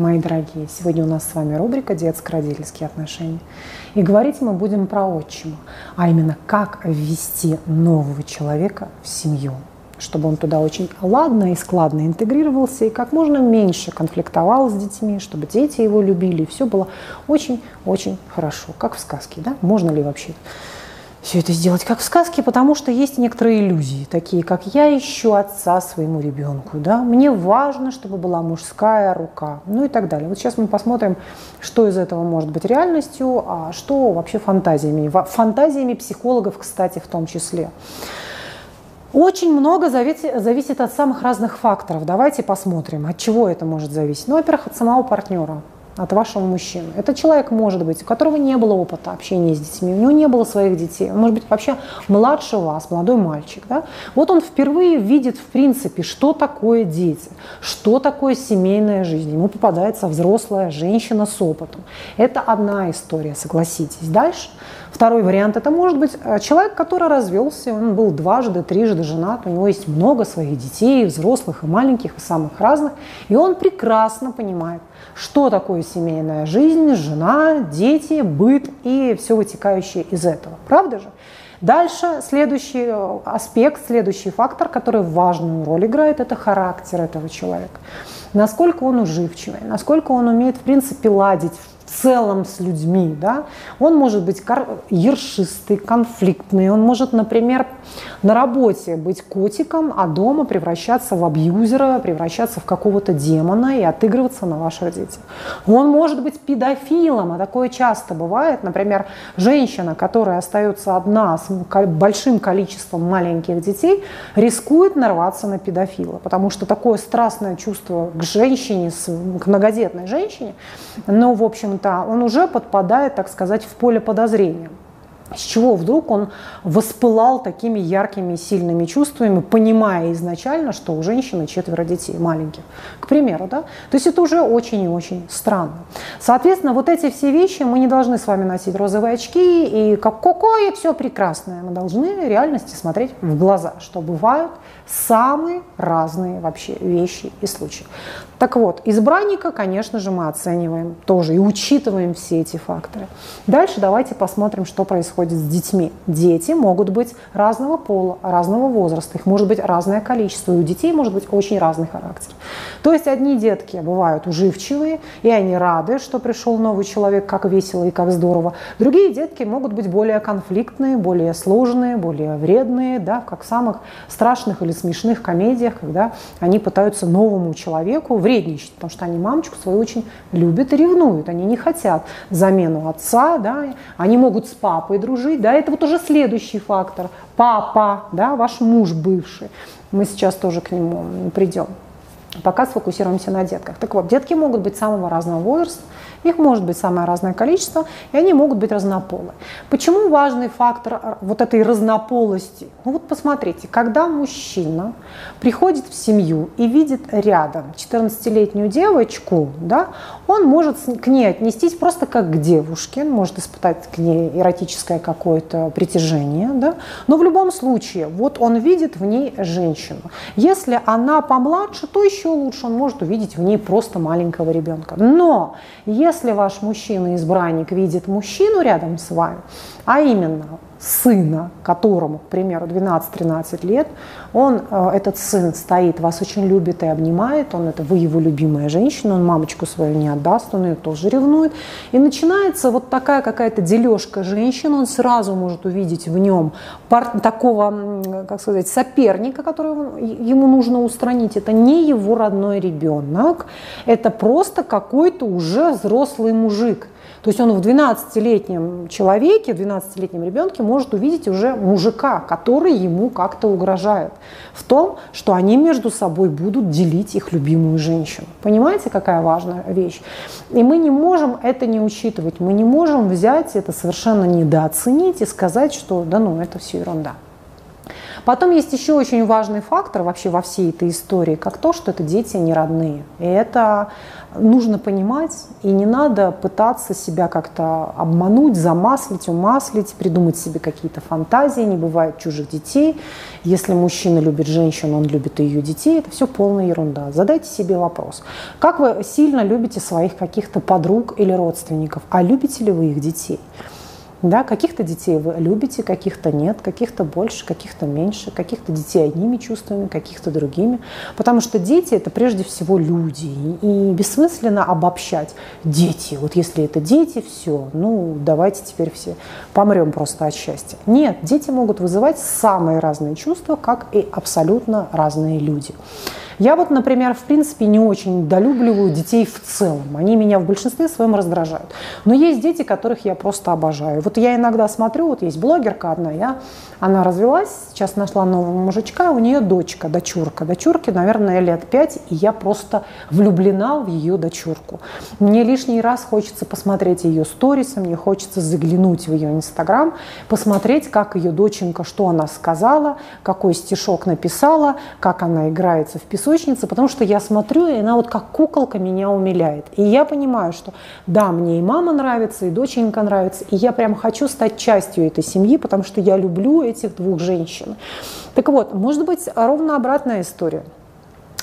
мои дорогие! Сегодня у нас с вами рубрика «Детско-родительские отношения». И говорить мы будем про отчима, а именно как ввести нового человека в семью, чтобы он туда очень ладно и складно интегрировался и как можно меньше конфликтовал с детьми, чтобы дети его любили, и все было очень-очень хорошо, как в сказке, да? Можно ли вообще все это сделать как в сказке, потому что есть некоторые иллюзии, такие как «я ищу отца своему ребенку», да? «мне важно, чтобы была мужская рука», ну и так далее. Вот сейчас мы посмотрим, что из этого может быть реальностью, а что вообще фантазиями. Фантазиями психологов, кстати, в том числе. Очень много зависит, от самых разных факторов. Давайте посмотрим, от чего это может зависеть. Ну, во-первых, от самого партнера от вашего мужчины. Это человек может быть, у которого не было опыта общения с детьми, у него не было своих детей, может быть вообще младше вас, молодой мальчик. Да? Вот он впервые видит, в принципе, что такое дети, что такое семейная жизнь. Ему попадается взрослая женщина с опытом. Это одна история, согласитесь. Дальше Второй вариант это может быть э, человек, который развелся, он был дважды, трижды женат, у него есть много своих детей, взрослых и маленьких, и самых разных, и он прекрасно понимает, что такое семейная жизнь, жена, дети, быт и все вытекающее из этого. Правда же? Дальше следующий э, аспект, следующий фактор, который важную роль играет, это характер этого человека. Насколько он уживчивый, насколько он умеет, в принципе, ладить целом с людьми. Да? Он может быть ершистый, конфликтный. Он может, например, на работе быть котиком, а дома превращаться в абьюзера, превращаться в какого-то демона и отыгрываться на ваших детях. Он может быть педофилом, а такое часто бывает. Например, женщина, которая остается одна с большим количеством маленьких детей, рискует нарваться на педофила, потому что такое страстное чувство к женщине, к многодетной женщине, ну, в общем общем он уже подпадает, так сказать, в поле подозрения. С чего вдруг он воспылал такими яркими, сильными чувствами, понимая изначально, что у женщины четверо детей маленьких, к примеру, да? То есть это уже очень и очень странно. Соответственно, вот эти все вещи мы не должны с вами носить розовые очки и как какое все прекрасное. Мы должны реальности смотреть в глаза, что бывают самые разные вообще вещи и случаи. Так вот, избранника, конечно же, мы оцениваем тоже и учитываем все эти факторы. Дальше давайте посмотрим, что происходит с детьми. Дети могут быть разного пола, разного возраста, их может быть разное количество, и у детей может быть очень разный характер. То есть одни детки бывают уживчивые, и они рады, что пришел новый человек, как весело и как здорово. Другие детки могут быть более конфликтные, более сложные, более вредные, да, как в самых страшных или смешных комедиях, когда они пытаются новому человеку вредничать, потому что они мамочку свою очень любят и ревнуют. Они не хотят замену отца, да, они могут с папой дружить, да, это вот уже следующий фактор. Папа, да, ваш муж бывший. Мы сейчас тоже к нему придем. Пока сфокусируемся на детках. Так вот, детки могут быть самого разного возраста, их может быть самое разное количество, и они могут быть разнополы. Почему важный фактор э, вот этой разнополости? Ну вот посмотрите, когда мужчина приходит в семью и видит рядом 14-летнюю девочку, да, он может к ней отнестись просто как к девушке, он может испытать к ней эротическое какое-то притяжение, да, но в любом случае, вот он видит в ней женщину. Если она помладше, то еще лучше, он может увидеть в ней просто маленького ребенка. Но если если ваш мужчина-избранник видит мужчину рядом с вами, а именно сына, которому, к примеру, 12-13 лет, он, э, этот сын стоит, вас очень любит и обнимает, он это вы его любимая женщина, он мамочку свою не отдаст, он ее тоже ревнует. И начинается вот такая какая-то дележка женщин, он сразу может увидеть в нем пар, такого, как сказать, соперника, которого ему нужно устранить. Это не его родной ребенок, это просто какой-то уже взрослый мужик – то есть он в 12-летнем человеке, в 12-летнем ребенке может увидеть уже мужика, который ему как-то угрожает в том, что они между собой будут делить их любимую женщину. Понимаете, какая важная вещь? И мы не можем это не учитывать, мы не можем взять это совершенно недооценить и сказать, что да ну, это все ерунда. Потом есть еще очень важный фактор вообще во всей этой истории, как то, что это дети не родные. И это нужно понимать, и не надо пытаться себя как-то обмануть, замаслить, умаслить, придумать себе какие-то фантазии. Не бывает чужих детей. Если мужчина любит женщину, он любит и ее детей. Это все полная ерунда. Задайте себе вопрос. Как вы сильно любите своих каких-то подруг или родственников? А любите ли вы их детей? Да, каких-то детей вы любите, каких-то нет, каких-то больше, каких-то меньше, каких-то детей одними чувствами, каких-то другими. Потому что дети – это прежде всего люди. И бессмысленно обобщать. Дети, вот если это дети, все, ну давайте теперь все помрем просто от счастья. Нет, дети могут вызывать самые разные чувства, как и абсолютно разные люди. Я вот, например, в принципе не очень долюбливаю детей в целом. Они меня в большинстве своем раздражают. Но есть дети, которых я просто обожаю. Вот я иногда смотрю, вот есть блогерка одна, я, она развелась, сейчас нашла нового мужичка, у нее дочка, дочурка. Дочурке, наверное, лет пять, и я просто влюблена в ее дочурку. Мне лишний раз хочется посмотреть ее сторисы, мне хочется заглянуть в ее инстаграм, посмотреть, как ее доченька, что она сказала, какой стишок написала, как она играется в песок песочница, потому что я смотрю, и она вот как куколка меня умиляет. И я понимаю, что да, мне и мама нравится, и доченька нравится, и я прям хочу стать частью этой семьи, потому что я люблю этих двух женщин. Так вот, может быть, ровно обратная история –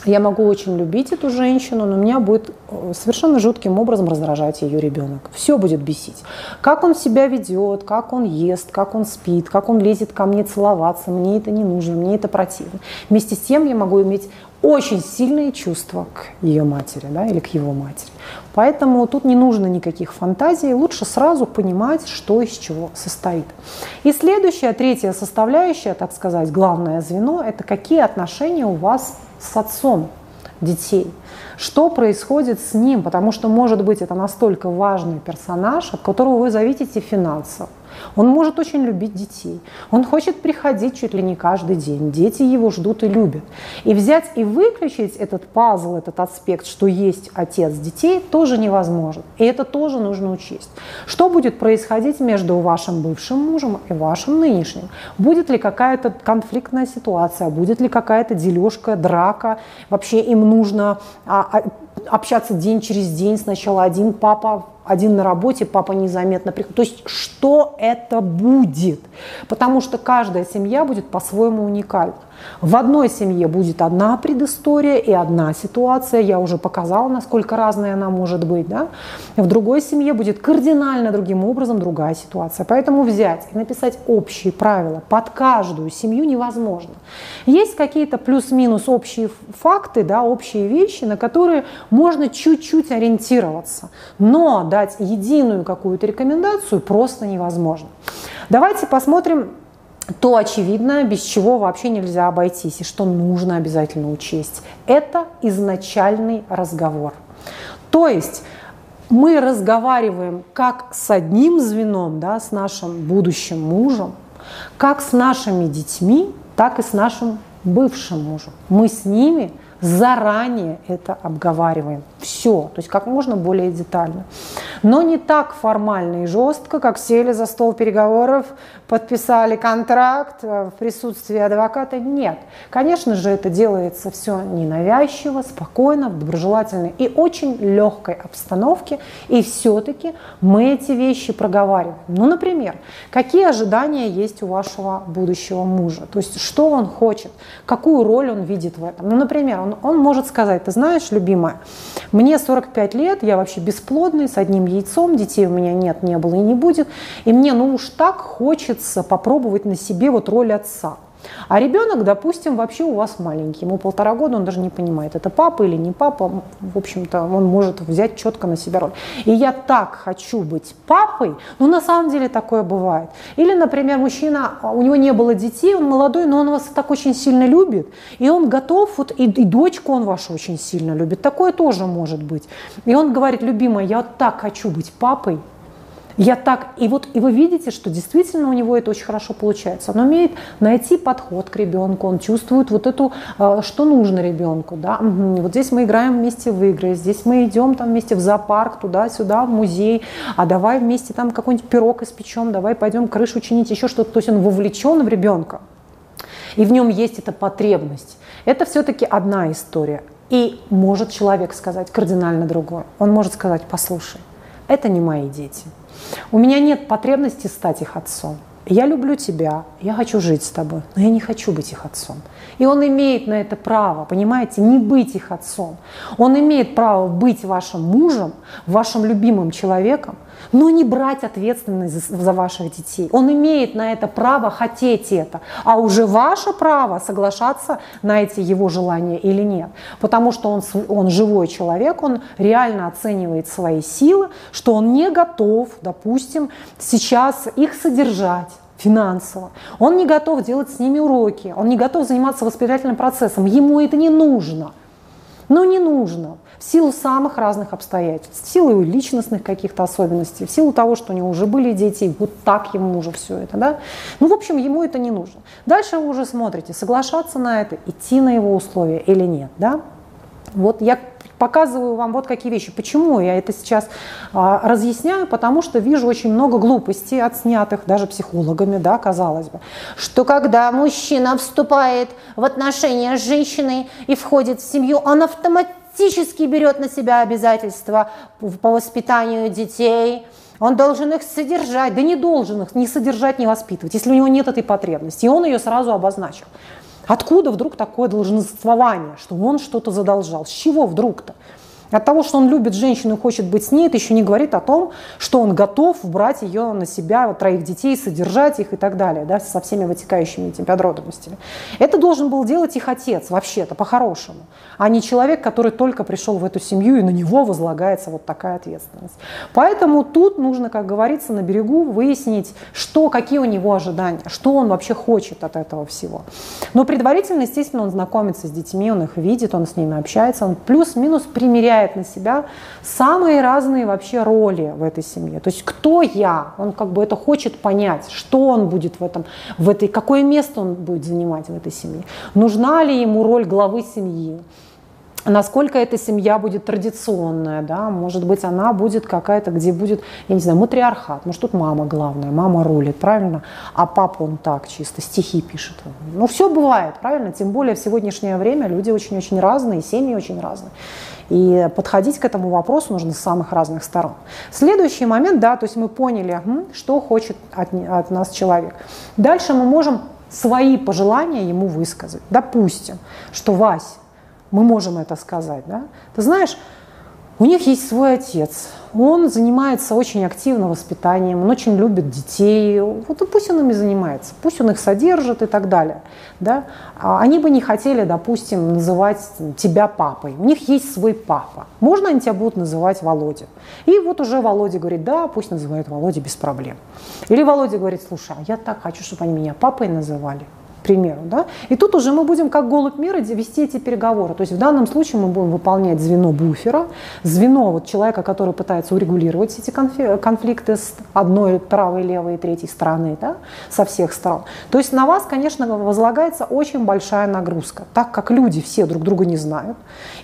я могу очень любить эту женщину, но меня будет э, совершенно жутким образом раздражать ее ребенок. Все будет бесить. Как он себя ведет, как он ест, как он спит, как он лезет ко мне целоваться, мне это не нужно, мне это противно. Вместе с тем я могу иметь очень сильные чувства к ее матери да, или к его матери. Поэтому тут не нужно никаких фантазий, лучше сразу понимать, что из чего состоит. И следующая, третья составляющая, так сказать, главное звено, это какие отношения у вас с отцом детей. Что происходит с ним, потому что, может быть, это настолько важный персонаж, от которого вы зависите финансово. Он может очень любить детей. Он хочет приходить чуть ли не каждый день. Дети его ждут и любят. И взять и выключить этот пазл, этот аспект, что есть отец детей, тоже невозможно. И это тоже нужно учесть. Что будет происходить между вашим бывшим мужем и вашим нынешним? Будет ли какая-то конфликтная ситуация? Будет ли какая-то дележка, драка? Вообще им нужно общаться день через день. Сначала один папа один на работе, папа незаметно приходит. То есть что это будет? Потому что каждая семья будет по-своему уникальна. В одной семье будет одна предыстория и одна ситуация. Я уже показала, насколько разная она может быть. Да? В другой семье будет кардинально другим образом другая ситуация. Поэтому взять и написать общие правила под каждую семью невозможно. Есть какие-то плюс-минус общие факты, да, общие вещи, на которые можно чуть-чуть ориентироваться. Но дать единую какую-то рекомендацию просто невозможно. Давайте посмотрим то очевидное, без чего вообще нельзя обойтись и что нужно обязательно учесть. Это изначальный разговор. То есть мы разговариваем как с одним звеном, да, с нашим будущим мужем, как с нашими детьми, так и с нашим бывшим мужем. Мы с ними заранее это обговариваем. Все, то есть как можно более детально. Но не так формально и жестко, как сели за стол переговоров, подписали контракт в присутствии адвоката. Нет. Конечно же, это делается все ненавязчиво, спокойно, в доброжелательной и очень легкой обстановке. И все-таки мы эти вещи проговариваем. Ну, например, какие ожидания есть у вашего будущего мужа? То есть, что он хочет, какую роль он видит в этом? Ну, например, он, он может сказать, ты знаешь, любимая, мне 45 лет, я вообще бесплодный, с одним яйцом, детей у меня нет, не было и не будет, и мне ну уж так хочется попробовать на себе вот роль отца. А ребенок, допустим, вообще у вас маленький, ему полтора года, он даже не понимает, это папа или не папа, в общем-то, он может взять четко на себя роль. И я так хочу быть папой, ну, на самом деле такое бывает. Или, например, мужчина, у него не было детей, он молодой, но он вас так очень сильно любит, и он готов, вот, и, и дочку он вашу очень сильно любит, такое тоже может быть. И он говорит, любимая, я так хочу быть папой, я так, и вот и вы видите, что действительно у него это очень хорошо получается. Он умеет найти подход к ребенку, он чувствует вот эту, э, что нужно ребенку, да. Вот здесь мы играем вместе в игры, здесь мы идем там вместе в зоопарк, туда-сюда, в музей, а давай вместе там какой-нибудь пирог испечем, давай пойдем крышу чинить, еще что-то. То есть он вовлечен в ребенка. и в нем есть эта потребность. Это все-таки одна история. И может человек сказать кардинально другое. Он может сказать, послушай, это не мои дети. У меня нет потребности стать их отцом. Я люблю тебя, я хочу жить с тобой, но я не хочу быть их отцом. И он имеет на это право, понимаете, не быть их отцом. Он имеет право быть вашим мужем, вашим любимым человеком, но не брать ответственность за, за ваших детей. Он имеет на это право хотеть это, а уже ваше право соглашаться на эти его желания или нет. Потому что он, он живой человек, он реально оценивает свои силы, что он не готов, допустим, сейчас их содержать финансово. Он не готов делать с ними уроки, он не готов заниматься воспитательным процессом, ему это не нужно. Но не нужно в силу самых разных обстоятельств, в силу личностных каких-то особенностей, в силу того, что у него уже были дети, вот так ему уже все это, да. Ну, в общем, ему это не нужно. Дальше вы уже смотрите, соглашаться на это, идти на его условия или нет, да. Вот я показываю вам вот какие вещи. Почему я это сейчас а, разъясняю? Потому что вижу очень много глупостей, отснятых даже психологами, да, казалось бы, что когда мужчина вступает в отношения с женщиной и входит в семью, он автоматически берет на себя обязательства по воспитанию детей, он должен их содержать, да не должен их не содержать, не воспитывать, если у него нет этой потребности. И он ее сразу обозначил. Откуда вдруг такое долженствование, что он что-то задолжал? С чего вдруг-то? От того, что он любит женщину и хочет быть с ней, это еще не говорит о том, что он готов брать ее на себя, троих детей, содержать их и так далее, да, со всеми вытекающими этими подробностями. Это должен был делать их отец, вообще-то, по-хорошему, а не человек, который только пришел в эту семью, и на него возлагается вот такая ответственность. Поэтому тут нужно, как говорится, на берегу выяснить, что, какие у него ожидания, что он вообще хочет от этого всего. Но предварительно, естественно, он знакомится с детьми, он их видит, он с ними общается, он плюс-минус примеряет примеряет на себя самые разные вообще роли в этой семье. То есть кто я? Он как бы это хочет понять, что он будет в этом, в этой, какое место он будет занимать в этой семье. Нужна ли ему роль главы семьи? Насколько эта семья будет традиционная, да, может быть, она будет какая-то, где будет, я не знаю, матриархат, может, тут мама главная, мама рулит, правильно, а папа он так чисто стихи пишет. Ну, все бывает, правильно, тем более в сегодняшнее время люди очень-очень разные, семьи очень разные. И подходить к этому вопросу нужно с самых разных сторон. Следующий момент, да, то есть мы поняли, что хочет от, от нас человек. Дальше мы можем свои пожелания ему высказать. Допустим, что Вась, мы можем это сказать, да? Ты знаешь, у них есть свой отец. Он занимается очень активно воспитанием, он очень любит детей. Вот и пусть он ими занимается, пусть он их содержит и так далее. Да? А они бы не хотели, допустим, называть тебя папой. У них есть свой папа. Можно они тебя будут называть Володя? И вот уже Володя говорит, да, пусть называют Володя без проблем. Или Володя говорит, слушай, а я так хочу, чтобы они меня папой называли примеру. Да? И тут уже мы будем как голубь мира вести эти переговоры. То есть в данном случае мы будем выполнять звено буфера, звено вот человека, который пытается урегулировать эти конфликты с одной правой, левой и третьей стороны, да? со всех сторон. То есть на вас, конечно, возлагается очень большая нагрузка, так как люди все друг друга не знают.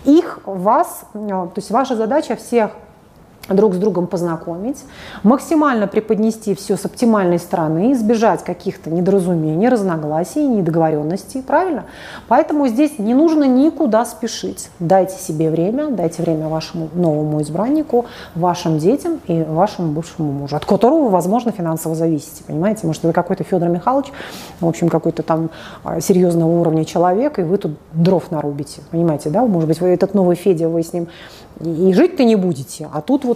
Их, вас, то есть ваша задача всех друг с другом познакомить, максимально преподнести все с оптимальной стороны, избежать каких-то недоразумений, разногласий, недоговоренностей, правильно? Поэтому здесь не нужно никуда спешить. Дайте себе время, дайте время вашему новому избраннику, вашим детям и вашему бывшему мужу, от которого вы, возможно, финансово зависите, понимаете? Может, это какой-то Федор Михайлович, в общем, какой-то там а, серьезного уровня человек, и вы тут дров нарубите, понимаете, да? Может быть, вы этот новый Федя, вы с ним и жить-то не будете, а тут вот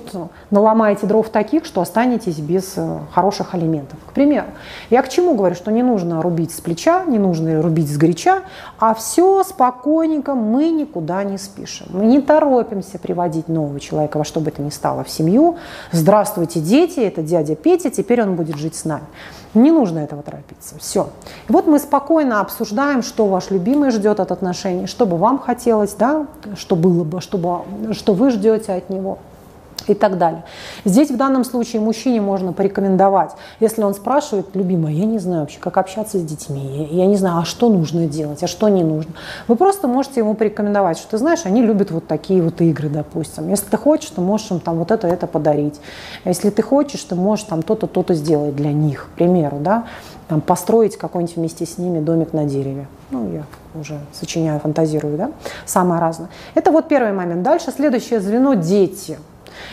наломаете дров таких, что останетесь без э, хороших алиментов. К примеру, я к чему говорю, что не нужно рубить с плеча, не нужно рубить с горяча, а все спокойненько, мы никуда не спешим. Мы не торопимся приводить нового человека во что бы это ни стало в семью. Здравствуйте, дети, это дядя Петя, теперь он будет жить с нами. Не нужно этого торопиться. Все. И вот мы спокойно обсуждаем, что ваш любимый ждет от отношений, что бы вам хотелось, да, что было бы, чтобы, что вы ждете от него. И так далее. Здесь в данном случае мужчине можно порекомендовать, если он спрашивает, любимая, я не знаю вообще, как общаться с детьми, я, не знаю, а что нужно делать, а что не нужно. Вы просто можете ему порекомендовать, что ты знаешь, они любят вот такие вот игры, допустим. Если ты хочешь, ты можешь им там вот это, это подарить. Если ты хочешь, ты можешь там то-то, то-то сделать для них, к примеру, да, там, построить какой-нибудь вместе с ними домик на дереве. Ну, я уже сочиняю, фантазирую, да, самое разное. Это вот первый момент. Дальше следующее звено – дети –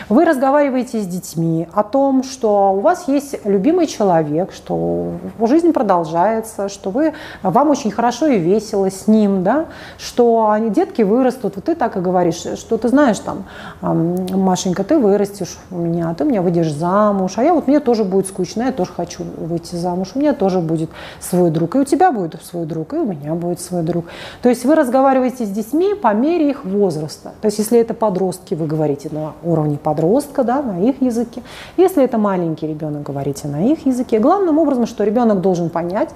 вы разговариваете с детьми о том, что у вас есть любимый человек, что жизнь продолжается, что вы, вам очень хорошо и весело с ним, да, что они, детки вырастут. Вот ты так и говоришь, что ты знаешь там, Машенька, ты вырастешь у меня, ты меня выйдешь замуж, а я вот мне тоже будет скучно, я тоже хочу выйти замуж, у меня тоже будет свой друг, и у тебя будет свой друг, и у меня будет свой друг. То есть вы разговариваете с детьми по мере их возраста. То есть если это подростки, вы говорите на уровне подростка, да, на их языке. Если это маленький ребенок, говорите на их языке. Главным образом, что ребенок должен понять,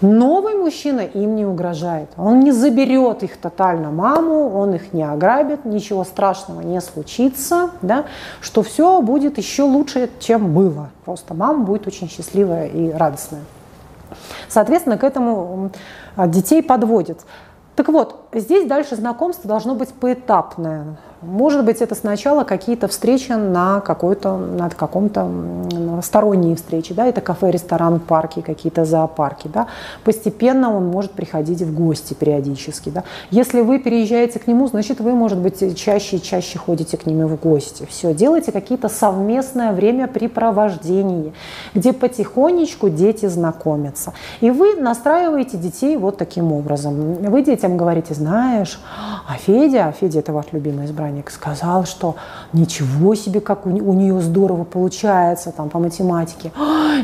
новый мужчина им не угрожает. Он не заберет их тотально маму, он их не ограбит, ничего страшного не случится, да, что все будет еще лучше, чем было. Просто мама будет очень счастливая и радостная. Соответственно, к этому детей подводят. Так вот, здесь дальше знакомство должно быть поэтапное. Может быть, это сначала какие-то встречи на, какой-то, на каком-то сторонние встречи, да, это кафе, ресторан, парки, какие-то зоопарки, да. Постепенно он может приходить в гости периодически, да. Если вы переезжаете к нему, значит, вы, может быть, чаще и чаще ходите к нему в гости. Все, делайте какие-то совместное времяпрепровождение, где потихонечку дети знакомятся. И вы настраиваете детей вот таким образом. Вы детям говорите, знаешь, а Федя, а Федя это ваш любимый избранник, наставник сказал, что ничего себе, как у, у нее здорово получается там по математике.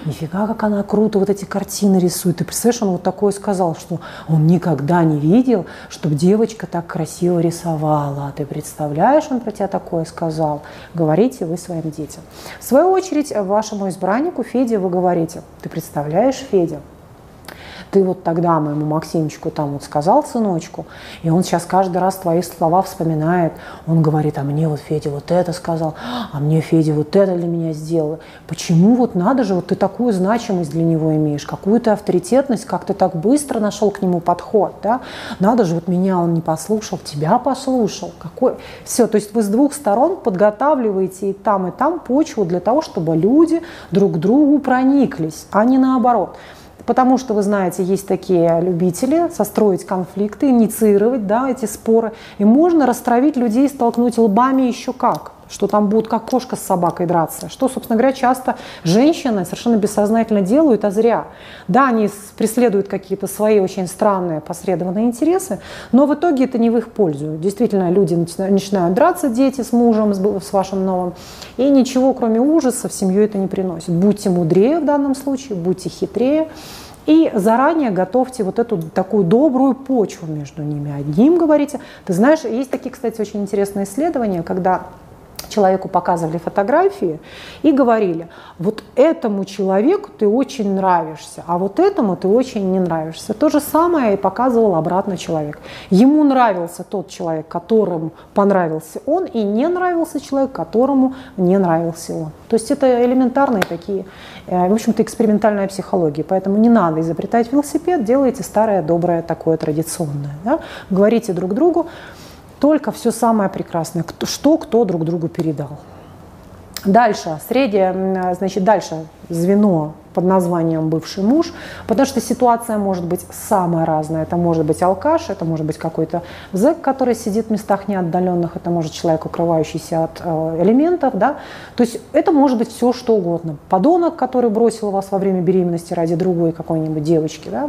Нифига, как она круто вот эти картины рисует. Ты представляешь, он вот такое сказал, что он никогда не видел, чтобы девочка так красиво рисовала. А ты представляешь, он про тебя такое сказал. Говорите вы своим детям. В свою очередь, вашему избраннику Феде вы говорите, ты представляешь, Федя, ты вот тогда моему Максимчику там вот сказал сыночку, и он сейчас каждый раз твои слова вспоминает. Он говорит, а мне вот Федя вот это сказал, а мне Федя вот это для меня сделал. Почему вот надо же, вот ты такую значимость для него имеешь, какую-то авторитетность, как ты так быстро нашел к нему подход, да? Надо же, вот меня он не послушал, тебя послушал. Какой... Все, то есть вы с двух сторон подготавливаете и там, и там почву для того, чтобы люди друг к другу прониклись, а не наоборот потому что, вы знаете, есть такие любители состроить конфликты, инициировать да, эти споры, и можно растравить людей, столкнуть лбами еще как что там будут как кошка с собакой драться, что, собственно говоря, часто женщины совершенно бессознательно делают, а зря. Да, они преследуют какие-то свои очень странные посредованные интересы, но в итоге это не в их пользу. Действительно, люди начинают драться, дети с мужем, с вашим новым, и ничего, кроме ужаса, в семью это не приносит. Будьте мудрее в данном случае, будьте хитрее, и заранее готовьте вот эту такую добрую почву между ними. Одним говорите. Ты знаешь, есть такие, кстати, очень интересные исследования, когда человеку показывали фотографии и говорили, вот этому человеку ты очень нравишься, а вот этому ты очень не нравишься. То же самое и показывал обратно человек. Ему нравился тот человек, которому понравился он, и не нравился человек, которому не нравился он. То есть это элементарные такие, э, в общем-то, экспериментальная психология. Поэтому не надо изобретать велосипед, делайте старое, доброе, такое традиционное. Да? Говорите друг другу, только все самое прекрасное, что кто друг другу передал. Дальше, среднее, значит, дальше звено под названием «бывший муж», потому что ситуация может быть самая разная. Это может быть алкаш, это может быть какой-то зэк, который сидит в местах неотдаленных, это может человек, укрывающийся от э, элементов, да. То есть это может быть все, что угодно. Подонок, который бросил вас во время беременности ради другой какой-нибудь девочки, да,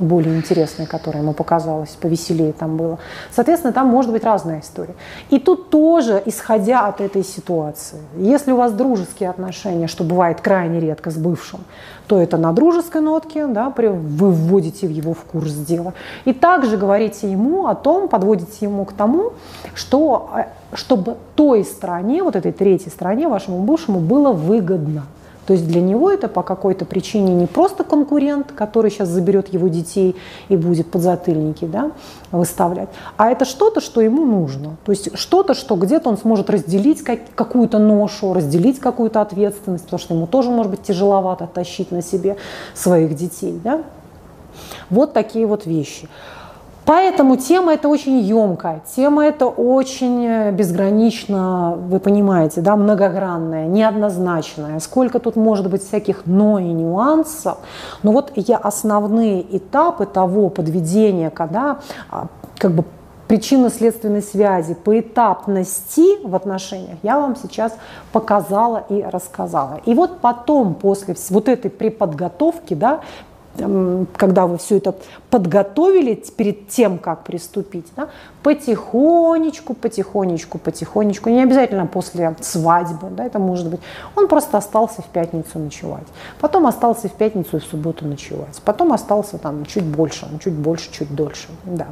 более интересной, которая ему показалась, повеселее там было. Соответственно, там может быть разная история. И тут тоже, исходя от этой ситуации, если у вас дружеские отношения, что бывает крайне редко с бывшим, то это на дружеской нотке, да, вы вводите его в курс дела. И также говорите ему о том, подводите ему к тому, что э, чтобы той стране, вот этой третьей стране, вашему бывшему, было выгодно. То есть для него это по какой-то причине не просто конкурент, который сейчас заберет его детей и будет подзатыльники да, выставлять, а это что-то, что ему нужно. То есть что-то, что где-то он сможет разделить как, какую-то ношу, разделить какую-то ответственность, потому что ему тоже может быть тяжеловато тащить на себе своих детей. Да? Вот такие вот вещи. Поэтому тема это очень емкая, тема это очень э, безгранично, вы понимаете, да, многогранная, неоднозначная. Сколько тут может быть всяких но и нюансов. Но вот я основные этапы того подведения, когда а, как бы причинно-следственной связи, поэтапности в отношениях я вам сейчас показала и рассказала. И вот потом, после вот этой преподготовки, да, когда вы все это подготовили перед тем, как приступить, да, потихонечку, потихонечку, потихонечку, не обязательно после свадьбы, да, это может быть, он просто остался в пятницу ночевать, потом остался в пятницу и в субботу ночевать, потом остался там чуть больше, чуть больше, чуть дольше, да.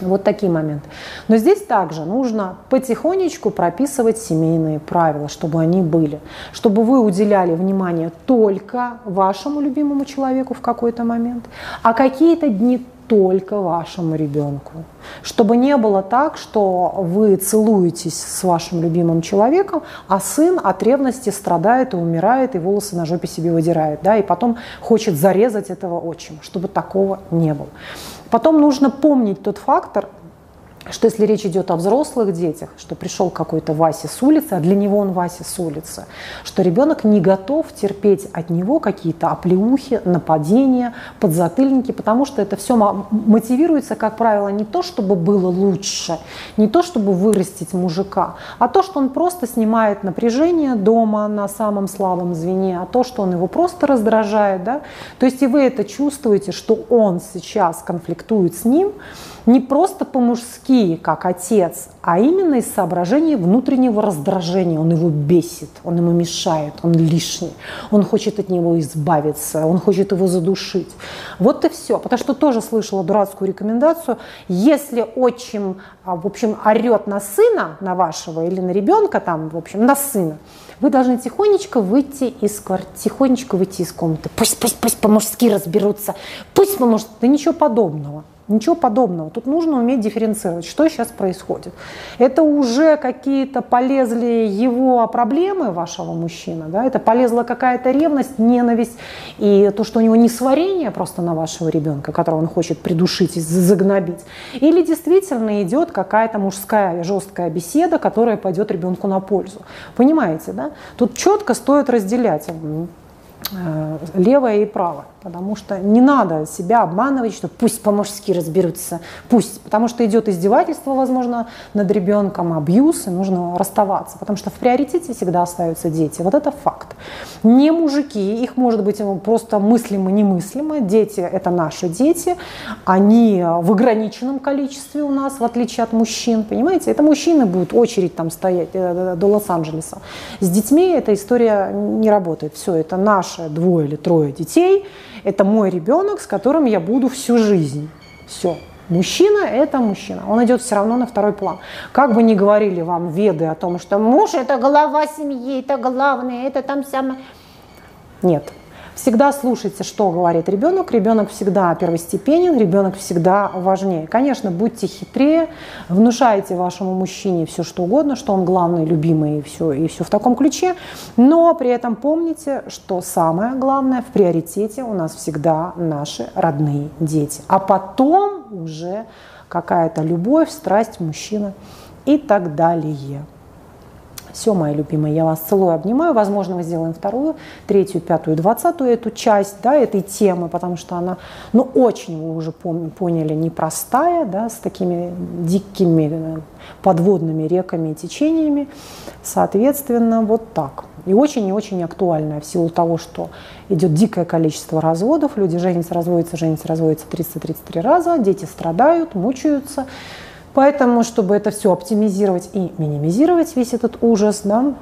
Вот такие моменты. Но здесь также нужно потихонечку прописывать семейные правила, чтобы они были. Чтобы вы уделяли внимание только вашему любимому человеку в какой-то момент, а какие-то дни только вашему ребенку. Чтобы не было так, что вы целуетесь с вашим любимым человеком, а сын от ревности страдает и умирает, и волосы на жопе себе выдирает, да, и потом хочет зарезать этого отчима, чтобы такого не было. Потом нужно помнить тот фактор, что если речь идет о взрослых детях, что пришел какой-то Вася с улицы, а для него он Вася с улицы, что ребенок не готов терпеть от него какие-то оплеухи, нападения, подзатыльники, потому что это все мотивируется, как правило, не то, чтобы было лучше, не то, чтобы вырастить мужика, а то, что он просто снимает напряжение дома на самом слабом звене, а то, что он его просто раздражает. Да? То есть и вы это чувствуете, что он сейчас конфликтует с ним, не просто по-мужски, как отец, а именно из соображений внутреннего раздражения. Он его бесит, он ему мешает, он лишний, он хочет от него избавиться, он хочет его задушить. Вот и все. Потому что тоже слышала дурацкую рекомендацию, если отчим, а, в общем, орет на сына, на вашего или на ребенка, там, в общем, на сына, вы должны тихонечко выйти из квартиры, тихонечко выйти из комнаты. Пусть, пусть, пусть по-мужски разберутся, пусть поможет. Да ничего подобного. Ничего подобного. Тут нужно уметь дифференцировать, что сейчас происходит. Это уже какие-то полезли его проблемы вашего мужчины, да? это полезла какая-то ревность, ненависть и то, что у него не сварение просто на вашего ребенка, которого он хочет придушить и загнобить. Или действительно идет какая-то мужская жесткая беседа, которая пойдет ребенку на пользу. Понимаете, да? Тут четко стоит разделять э, левое и правое. Потому что не надо себя обманывать, что пусть по-мужски разберутся, пусть. Потому что идет издевательство, возможно, над ребенком, абьюз, и нужно расставаться. Потому что в приоритете всегда остаются дети. Вот это факт. Не мужики, их может быть просто мыслимо, немыслимо. Дети – это наши дети. Они в ограниченном количестве у нас, в отличие от мужчин. Понимаете? Это мужчины будут очередь там стоять э, до Лос-Анджелеса. С детьми эта история не работает. Все, это наши двое или трое детей – это мой ребенок, с которым я буду всю жизнь. Все. Мужчина – это мужчина. Он идет все равно на второй план. Как бы ни говорили вам веды о том, что муж – это голова семьи, это главное, это там самое. Нет. Всегда слушайте, что говорит ребенок. Ребенок всегда первостепенен, ребенок всегда важнее. Конечно, будьте хитрее, внушайте вашему мужчине все, что угодно, что он главный, любимый и все, и все в таком ключе. Но при этом помните, что самое главное в приоритете у нас всегда наши родные дети. А потом уже какая-то любовь, страсть, мужчина и так далее. Все, мои любимые, я вас целую, обнимаю. Возможно, мы сделаем вторую, третью, пятую, двадцатую эту часть да, этой темы, потому что она, ну, очень, вы уже поняли, непростая, да, с такими дикими э, подводными реками и течениями. Соответственно, вот так. И очень и очень актуальная в силу того, что идет дикое количество разводов. Люди женятся, разводятся, женятся, разводятся 333 раза, дети страдают, мучаются. Поэтому, чтобы это все оптимизировать и минимизировать весь этот ужас, да,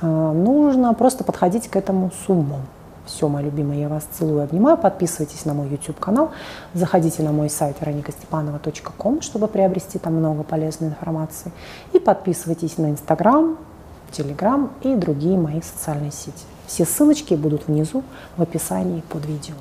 а, нужно просто подходить к этому с умом. Все, мои любимые, я вас целую, обнимаю. Подписывайтесь на мой YouTube-канал. Заходите на мой сайт вероникастепанова.ком, чтобы приобрести там много полезной информации. И подписывайтесь на Instagram, Telegram и другие мои социальные сети. Все ссылочки будут внизу в описании под видео.